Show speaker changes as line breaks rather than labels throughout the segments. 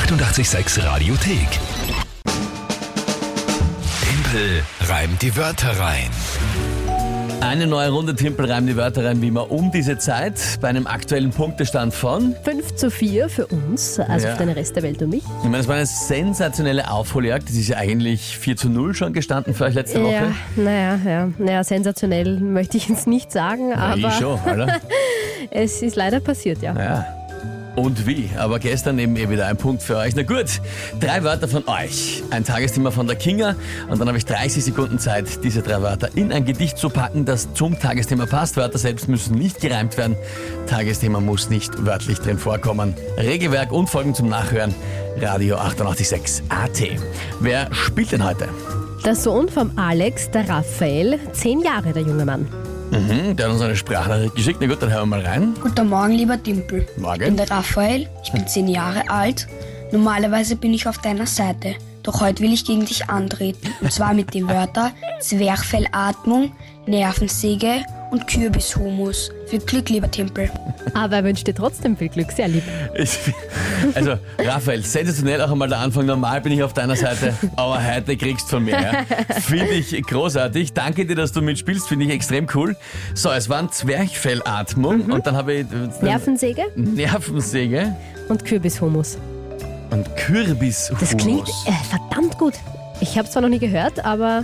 886 Radiothek. Tempel reimt die Wörter rein.
Eine neue Runde Timpel reimt die Wörter rein, wie immer um diese Zeit, bei einem aktuellen Punktestand von.
5 zu 4 für uns, also
Ja.
für den Rest der Welt und mich.
Ich meine, es war eine sensationelle Aufholjagd. Das ist ja eigentlich 4 zu 0 schon gestanden für euch letzte Woche.
Ja, naja, ja. Naja, sensationell möchte ich jetzt nicht sagen, aber
ich schon, oder?
es ist leider passiert, ja.
Ja. Und wie? Aber gestern eben eh wieder ein Punkt für euch. Na gut, drei Wörter von euch. Ein Tagesthema von der Kinga. Und dann habe ich 30 Sekunden Zeit, diese drei Wörter in ein Gedicht zu packen, das zum Tagesthema passt. Wörter selbst müssen nicht gereimt werden. Tagesthema muss nicht wörtlich drin vorkommen. Regelwerk und Folgen zum Nachhören. Radio 886 AT. Wer spielt denn heute?
Der Sohn vom Alex, der Raphael, zehn Jahre der junge Mann.
Mhm, der hat uns eine Sprachnachricht geschickt. Na gut, dann hören wir mal rein.
Guten Morgen, lieber Dimpel.
Morgen.
Ich bin der Raphael, ich bin zehn Jahre alt. Normalerweise bin ich auf deiner Seite. Doch heute will ich gegen dich antreten. Und zwar mit den Wörtern Zwerchfellatmung, Nervensäge und Kürbishumus. Viel Glück, lieber Timpel.
Aber er wünscht dir trotzdem viel Glück, sehr lieb.
Ich, also, Raphael, sensationell auch einmal der Anfang. Normal bin ich auf deiner Seite, aber heute kriegst du von mir. Ja. Finde ich großartig. Danke dir, dass du mitspielst. Finde ich extrem cool. So, es waren Zwerchfellatmung und dann habe ich äh,
Nervensäge
Nervensäge
und Kürbishumus.
und Kürbishumus.
Das klingt äh, verdammt gut. Ich habe zwar noch nie gehört, aber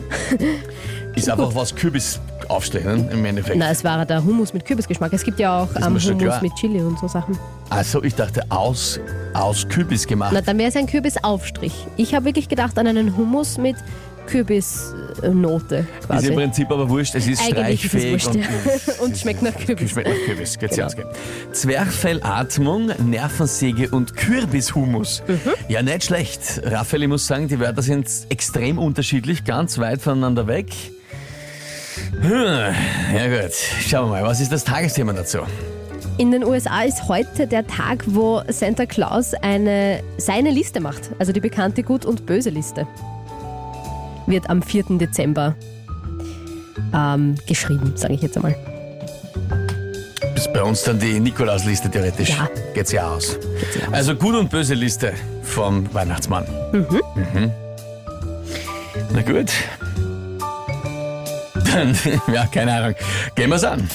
Ist einfach was Kürbis aufstehen im Endeffekt.
na, es war der Hummus mit Kürbisgeschmack. Es gibt ja auch
ist
ähm,
schon
Hummus
klar.
mit Chili und so Sachen.
Also, ich dachte aus, aus Kürbis gemacht.
Na, dann wäre es ein Kürbisaufstrich. Ich habe wirklich gedacht an einen Hummus mit Kürbisnote
ist
quasi.
im Prinzip aber wurscht, es ist
Eigentlich ist es
streichfähig
wurscht,
und,
ja. Und schmeckt nach Kürbis.
Schmeckt nach Kürbis, geht's
Genau.
ja ausgehen. Zwerchfellatmung, Nervensäge und Kürbishumus.
Mhm.
Ja, nicht schlecht. Raphael, ich muss sagen, die Wörter sind extrem unterschiedlich, ganz weit voneinander weg. Hm, Ja gut, schauen wir mal, was ist das Tagesthema dazu?
In den USA ist heute der Tag, wo Santa Claus eine, seine Liste macht. Also die bekannte Gut- und Böse-Liste. Wird am 4. Dezember ähm, geschrieben, sage ich jetzt einmal.
Ist bei uns dann die Nikolausliste theoretisch.
Ja.
Geht's ja aus.
Geht's ja aus.
Also gut und böse Liste vom Weihnachtsmann. Mhm. Na gut. Dann, ja, keine Ahnung. Gehen wir's an.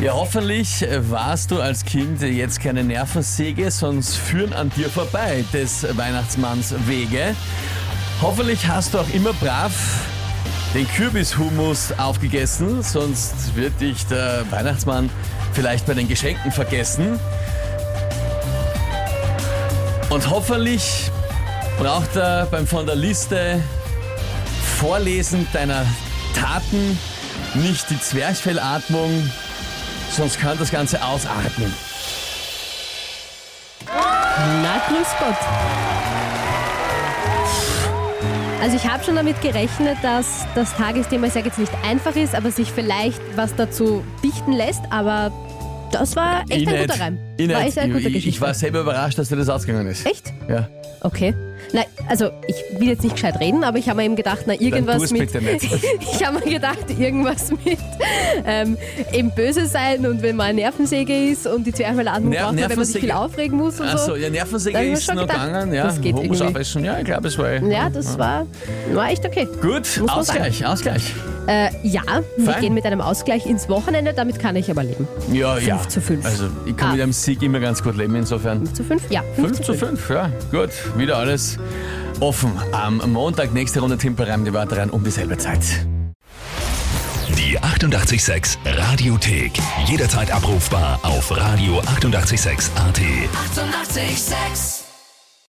Ja, hoffentlich warst du als Kind jetzt keine Nervensäge, sonst führen an dir vorbei des Weihnachtsmanns Wege. Hoffentlich hast du auch immer brav den Kürbishumus aufgegessen, sonst wird dich der Weihnachtsmann vielleicht bei den Geschenken vergessen. Und hoffentlich braucht er beim von der Liste Vorlesen deiner Taten nicht die Zwerchfellatmung, sonst kann das Ganze ausarten.
Na, grüß Gott. Also ich habe schon damit gerechnet, dass das Tagesthema, ich sage jetzt nicht einfach ist, aber sich vielleicht was dazu dichten lässt, aber das war echt
Ich
ein
nicht.
guter Reim.
Ich,
war echt eine gute
ich, ich war selber überrascht, dass dir das ausgegangen ist.
Echt?
Ja.
Okay. Nein, also ich will jetzt nicht gescheit reden, aber ich habe mir eben gedacht, na irgendwas mit. ich habe mir gedacht, irgendwas mit ähm, eben böse sein und wenn man eine Nervensäge ist und die Zwerchfellatmung
Ner-
braucht, wenn man sich viel aufregen muss und
Achso,
so.
ja,
Da
Nervensäge ist
schon
noch
gedacht,
gegangen, ja.
das geht irgendwie.
ja, ich glaube, es war.
Ja, das war, war echt okay.
Gut, Ausgleich, Ausgleich.
Äh, ja, wir
Fein.
gehen mit einem Ausgleich ins Wochenende, damit kann ich aber leben.
Ja, ja.
zu fünf.
Also, ich kann
Ah.
mit einem Sieg immer ganz gut leben, insofern.
5 zu 5? Ja,
5 zu 5, ja. Gut, wieder alles offen. Am Montag, nächste Runde Timpel reimen die Wörter rein um dieselbe Zeit.
Die 886 Radiothek. Jederzeit abrufbar auf radio886.at. 886!
886